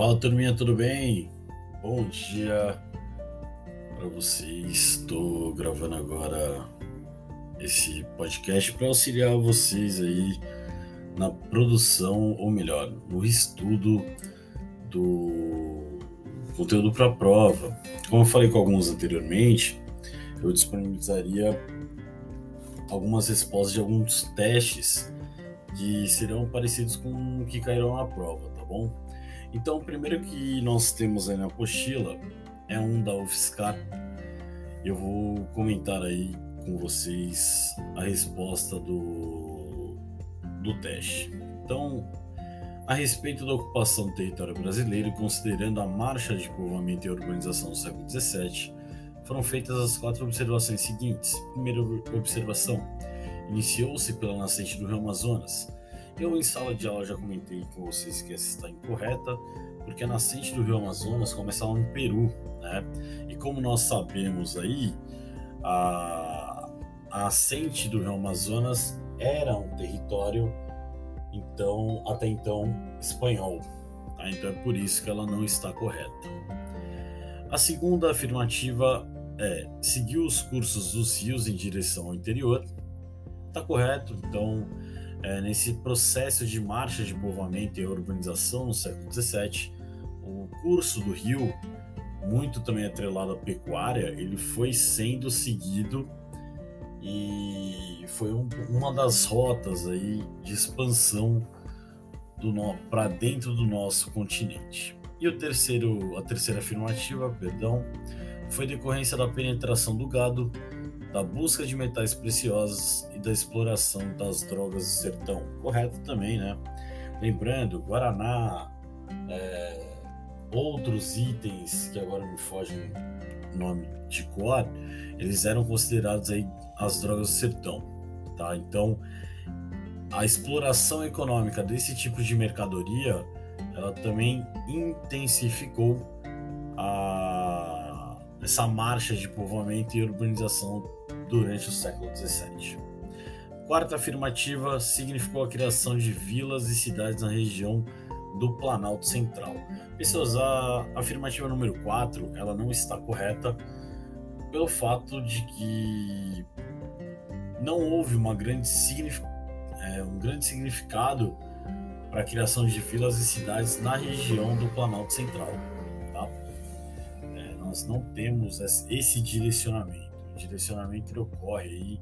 Fala turminha, tudo bem? Bom dia para vocês. Estou gravando agora esse podcast para auxiliar vocês aí na produção, ou melhor, no estudo do conteúdo para a prova. Como eu falei com alguns anteriormente, eu disponibilizaria algumas respostas de alguns testes que serão parecidos com o que cairão na prova, tá bom? Então, o primeiro que nós temos aí na apostila é um da UFSCar. Eu vou comentar aí com vocês a resposta do, do teste. Então, a respeito da ocupação do território brasileiro, considerando a marcha de povoamento e urbanização do século XVII, foram feitas as quatro observações seguintes. Primeira observação: iniciou-se pela nascente do Rio Amazonas. Eu, em sala de aula, já comentei com vocês que essa está incorreta, porque a nascente do Rio Amazonas começa lá no Peru, né? E como nós sabemos aí, a, a ascente do Rio Amazonas era um território, então, até então, espanhol. Tá? Então é por isso que ela não está correta. A segunda afirmativa é seguiu os cursos dos rios em direção ao interior. Está correto, então, é, nesse processo de marcha de povoamento e urbanização no século XVII, o curso do rio, muito também atrelado à pecuária, ele foi sendo seguido e foi um, uma das rotas aí de expansão para dentro do nosso continente. E o terceiro, a terceira afirmativa, perdão, foi decorrência da penetração do gado, da busca de metais preciosos e da exploração das drogas do sertão. Correto também, né? Lembrando, Guaraná, é, outros itens que agora me fogem o nome de cor, eles eram considerados aí as drogas do sertão, tá? Então, a exploração econômica desse tipo de mercadoria, ela também intensificou a, essa marcha de povoamento e urbanização durante o século XVII. Quarta afirmativa significou a criação de vilas e cidades na região do Planalto Central. Pessoas, a afirmativa número 4, ela não está correta pelo fato de que não houve uma grande é, um grande significado para a criação de vilas e cidades na região do Planalto Central. Tá? É, nós não temos esse direcionamento. Direcionamento ocorre aí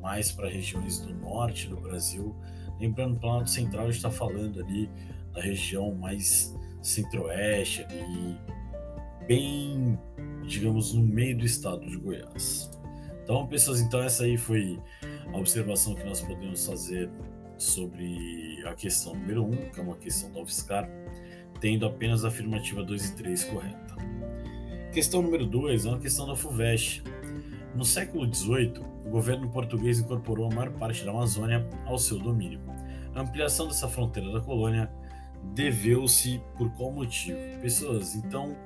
mais para regiões do norte do Brasil. Lembrando, o Planalto Central a gente está falando ali da região mais centro-oeste, bem, digamos, no meio do estado de Goiás. Então, pessoas, então essa aí foi a observação que nós podemos fazer sobre a questão número 1, um, que é uma questão da UFSCar, tendo apenas a afirmativa 2 e 3 correta. Questão número 2 é uma questão da FUVEST. No século XVIII, o governo português incorporou a maior parte da Amazônia ao seu domínio. A ampliação dessa fronteira da colônia deveu-se por qual motivo? Pessoas, então,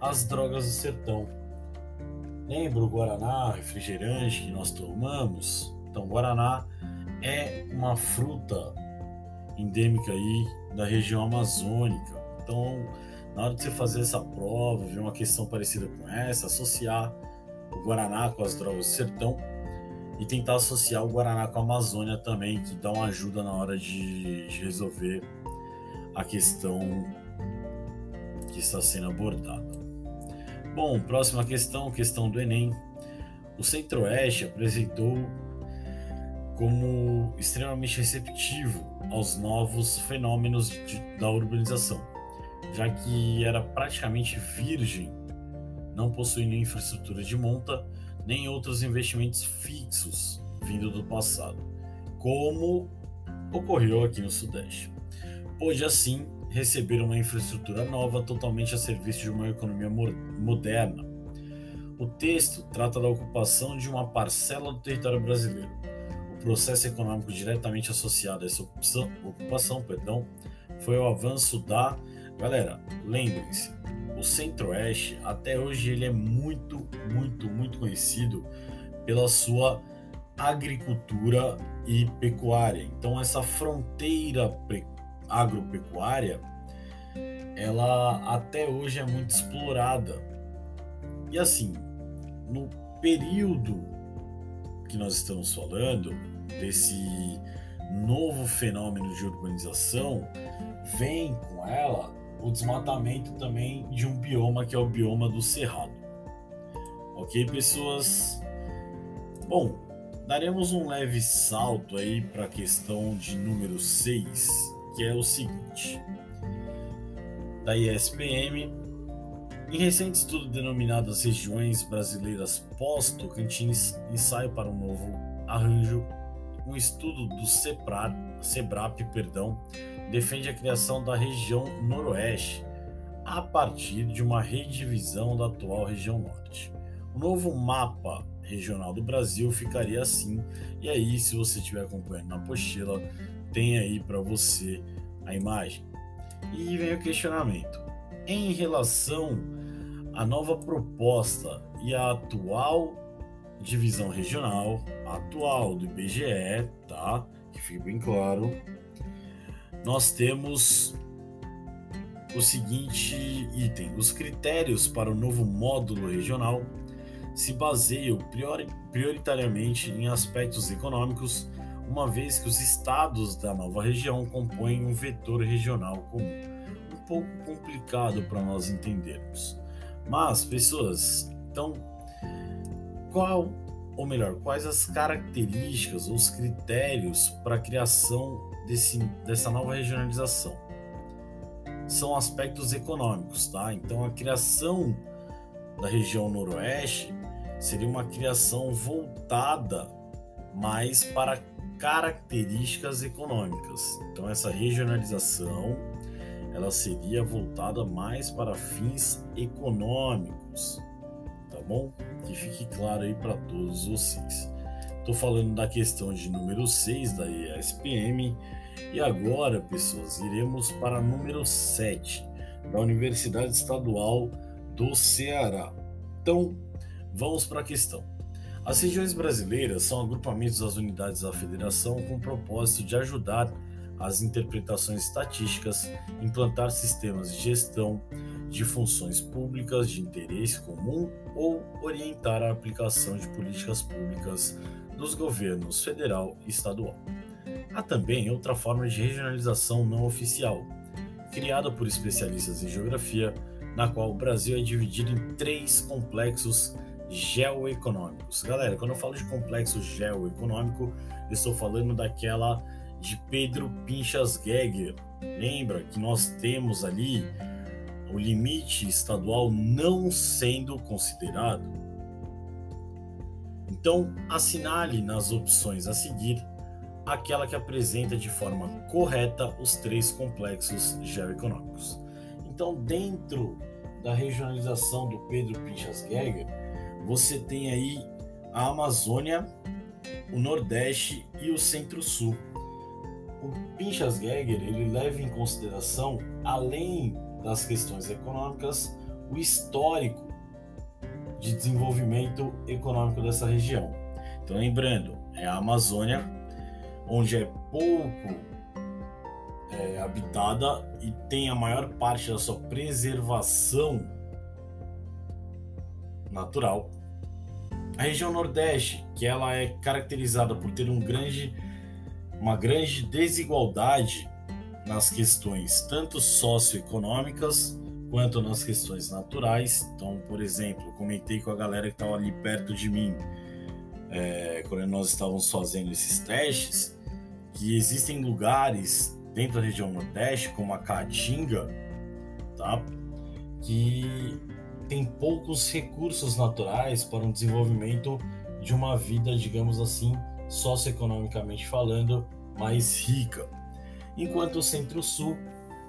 as drogas do sertão. Lembra o Guaraná, refrigerante que nós tomamos? Então, Guaraná é uma fruta endêmica aí da região amazônica. Então, na hora de você fazer essa prova, ver uma questão parecida com essa, associar o Guaraná com as drogas do sertão e tentar associar o Guaraná com a Amazônia também, que dá uma ajuda na hora de, de resolver a questão que está sendo abordada. Bom, próxima questão, questão do Enem. O Centro-Oeste apresentou como extremamente receptivo aos novos fenômenos de, da urbanização, já que era praticamente virgem, não possuindo infraestrutura de monta nem outros investimentos fixos vindo do passado, como ocorreu aqui no Sudeste pôde assim receber uma infraestrutura nova totalmente a serviço de uma economia moderna. O texto trata da ocupação de uma parcela do território brasileiro. O processo econômico diretamente associado a essa ocupação, ocupação perdão, foi o avanço da. Galera, lembrem-se, o Centro-Oeste até hoje ele é muito, muito, muito conhecido pela sua agricultura e pecuária. Então essa fronteira agropecuária, ela até hoje é muito explorada. E assim, no período que nós estamos falando, desse novo fenômeno de urbanização, vem com ela o desmatamento também de um bioma que é o bioma do Cerrado. Ok, pessoas? Bom, daremos um leve salto aí para a questão de número 6, que é o seguinte. Da ISPM, em recente estudo denominado as regiões brasileiras pós-Tocantins, ensaio para um novo arranjo, um estudo do CEPRAP, CEBRAP, perdão, defende a criação da região Noroeste a partir de uma redivisão da atual região Norte. O novo mapa regional do Brasil ficaria assim, e aí, se você estiver acompanhando na apostila, tem aí para você a imagem. E vem o questionamento. Em relação à nova proposta e à atual divisão regional, atual do IBGE, tá? Que fique bem claro, nós temos o seguinte item: os critérios para o novo módulo regional se baseiam prioritariamente em aspectos econômicos, uma vez que os estados da nova região compõem um vetor regional comum. Um pouco complicado para nós entendermos. Mas, pessoas, então, qual, ou melhor, quais as características, os critérios para a criação desse, dessa nova regionalização? São aspectos econômicos, tá? Então, a criação da região noroeste seria uma criação voltada mais para características econômicas. Então essa regionalização ela seria voltada mais para fins econômicos, tá bom? Que fique claro aí para todos vocês. Estou falando da questão de número 6 da ESPM e agora, pessoas, iremos para número 7 da Universidade Estadual do Ceará. Então, vamos para a questão. As regiões brasileiras são agrupamentos das unidades da federação com o propósito de ajudar as interpretações estatísticas, implantar sistemas de gestão de funções públicas de interesse comum ou orientar a aplicação de políticas públicas dos governos federal e estadual. Há também outra forma de regionalização não oficial, criada por especialistas em geografia, na qual o Brasil é dividido em três complexos geoeconômicos. Galera, quando eu falo de complexo geoeconômico, eu estou falando daquela de Pedro Pinchas Geiger. Lembra que nós temos ali o limite estadual não sendo considerado? Então, assinale nas opções a seguir aquela que apresenta de forma correta os três complexos geoeconômicos. Então, dentro da regionalização do Pedro Pinchas Geiger, você tem aí a Amazônia, o Nordeste e o Centro-Sul. O Pinchas Geiger ele leva em consideração, além das questões econômicas, o histórico de desenvolvimento econômico dessa região. Então, lembrando, é a Amazônia, onde é pouco é, habitada e tem a maior parte da sua preservação natural. A região Nordeste, que ela é caracterizada por ter um grande, uma grande desigualdade nas questões tanto socioeconômicas quanto nas questões naturais. Então, por exemplo, comentei com a galera que estava ali perto de mim é, quando nós estávamos fazendo esses testes que existem lugares dentro da região Nordeste, como a Caatinga, tá? que tem poucos recursos naturais para um desenvolvimento de uma vida, digamos assim, socioeconomicamente falando, mais rica. Enquanto o Centro-Sul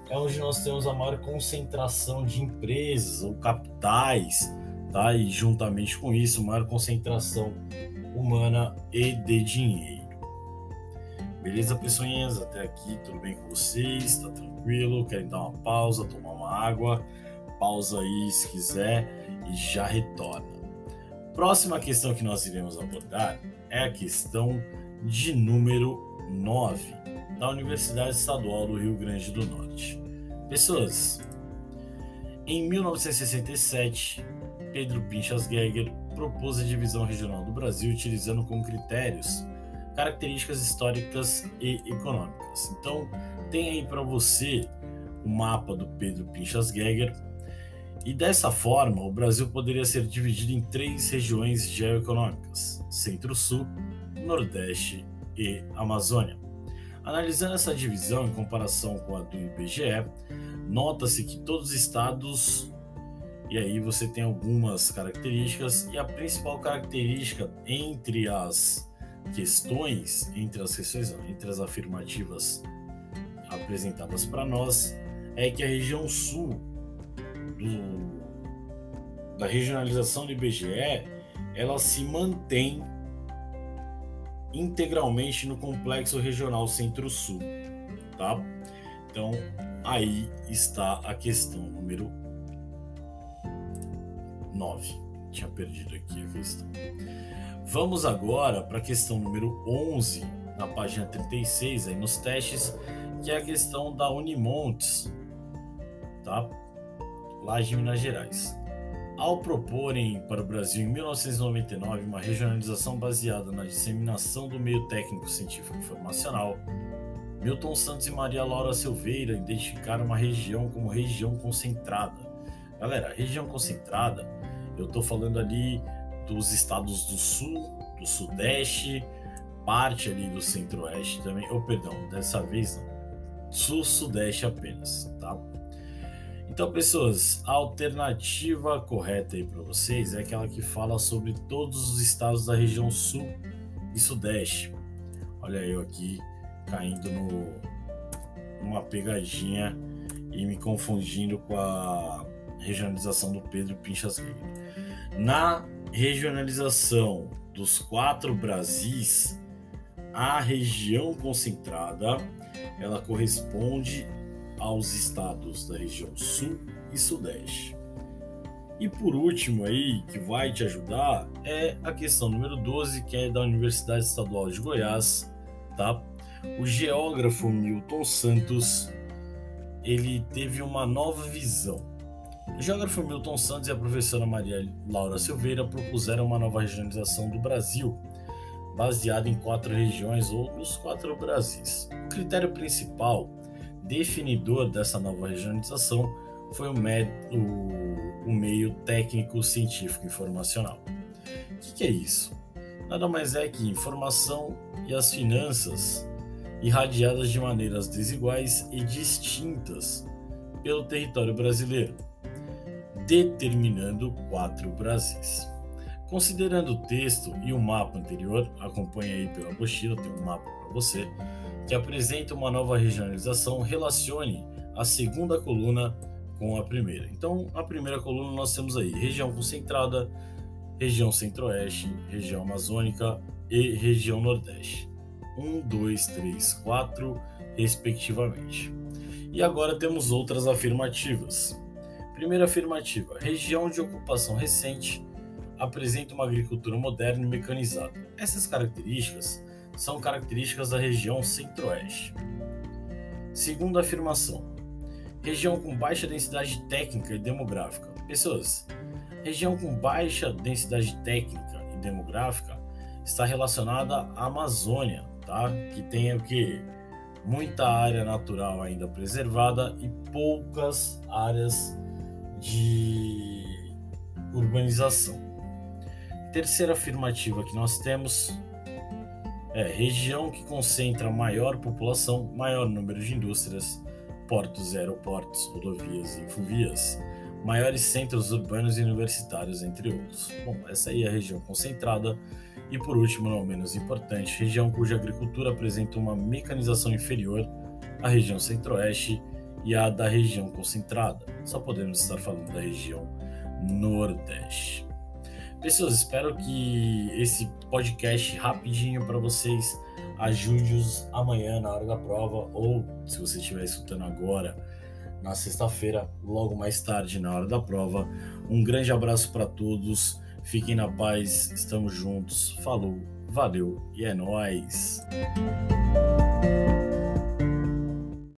é onde nós temos a maior concentração de empresas ou capitais, tá? E juntamente com isso, maior concentração humana e de dinheiro. Beleza, pessoinhas? Até aqui, tudo bem com vocês? Tá tranquilo? Querem dar uma pausa, tomar uma água? Pausa aí se quiser e já retorna. Próxima questão que nós iremos abordar é a questão de número 9 da Universidade Estadual do Rio Grande do Norte. Pessoas, em 1967, Pedro Pinchas Geiger propôs a divisão regional do Brasil utilizando como critérios características históricas e econômicas. Então, tem aí para você o mapa do Pedro Pinchas Geiger. E dessa forma, o Brasil poderia ser dividido em três regiões geoeconômicas: Centro-Sul, Nordeste e Amazônia. Analisando essa divisão em comparação com a do IBGE, nota-se que todos os estados e aí você tem algumas características e a principal característica entre as questões, entre as questões, entre as afirmativas apresentadas para nós é que a região sul do, da regionalização do IBGE ela se mantém integralmente no complexo regional Centro-Sul, tá? Então, aí está a questão número 9. Tinha perdido aqui a questão. Vamos agora para a questão número 11, na página 36, aí nos testes, que é a questão da Unimontes, tá? Lá de Minas Gerais. Ao proporem para o Brasil em 1999 uma regionalização baseada na disseminação do meio técnico científico informacional, Milton Santos e Maria Laura Silveira identificaram uma região como região concentrada. Galera, região concentrada, eu estou falando ali dos estados do sul, do sudeste, parte ali do centro-oeste também, oh, perdão, dessa vez não, sul-sudeste apenas, tá? Então, pessoas, a alternativa correta aí para vocês é aquela que fala sobre todos os estados da região sul e sudeste. Olha eu aqui caindo no numa pegadinha e me confundindo com a regionalização do Pedro Pinchas Guerreiro. Na regionalização dos quatro Brasis, a região concentrada ela corresponde aos estados da região sul e sudeste. E por último aí, que vai te ajudar, é a questão número 12, que é da Universidade Estadual de Goiás, tá? O geógrafo Milton Santos, ele teve uma nova visão. O geógrafo Milton Santos e a professora Maria Laura Silveira propuseram uma nova regionalização do Brasil, baseada em quatro regiões ou nos quatro Brasis. O critério principal definidor dessa nova regionalização foi o, o, o meio técnico científico informacional. O que, que é isso? Nada mais é que informação e as finanças irradiadas de maneiras desiguais e distintas pelo território brasileiro, determinando quatro Brasis. Considerando o texto e o mapa anterior, acompanhe aí pela apostila, tem um mapa para você que apresenta uma nova regionalização, relacione a segunda coluna com a primeira. Então, a primeira coluna nós temos aí região concentrada, região centro-oeste, região amazônica e região nordeste. Um, dois, três, quatro, respectivamente. E agora temos outras afirmativas. Primeira afirmativa: região de ocupação recente apresenta uma agricultura moderna e mecanizada. Essas características são características da região centro-oeste. Segunda afirmação: região com baixa densidade técnica e demográfica. Pessoas, região com baixa densidade técnica e demográfica está relacionada à Amazônia, tá? Que tem o que muita área natural ainda preservada e poucas áreas de urbanização. Terceira afirmativa que nós temos é região que concentra maior população, maior número de indústrias, portos, aeroportos, rodovias e infovias, maiores centros urbanos e universitários, entre outros. Bom, essa aí é a região concentrada. E por último, não menos importante, região cuja agricultura apresenta uma mecanização inferior à região centro-oeste e à da região concentrada. Só podemos estar falando da região nordeste. Pessoas, espero que esse podcast rapidinho para vocês ajude-os amanhã na hora da prova ou se você estiver escutando agora na sexta-feira, logo mais tarde na hora da prova. Um grande abraço para todos. Fiquem na paz, estamos juntos. Falou, valeu e é nós.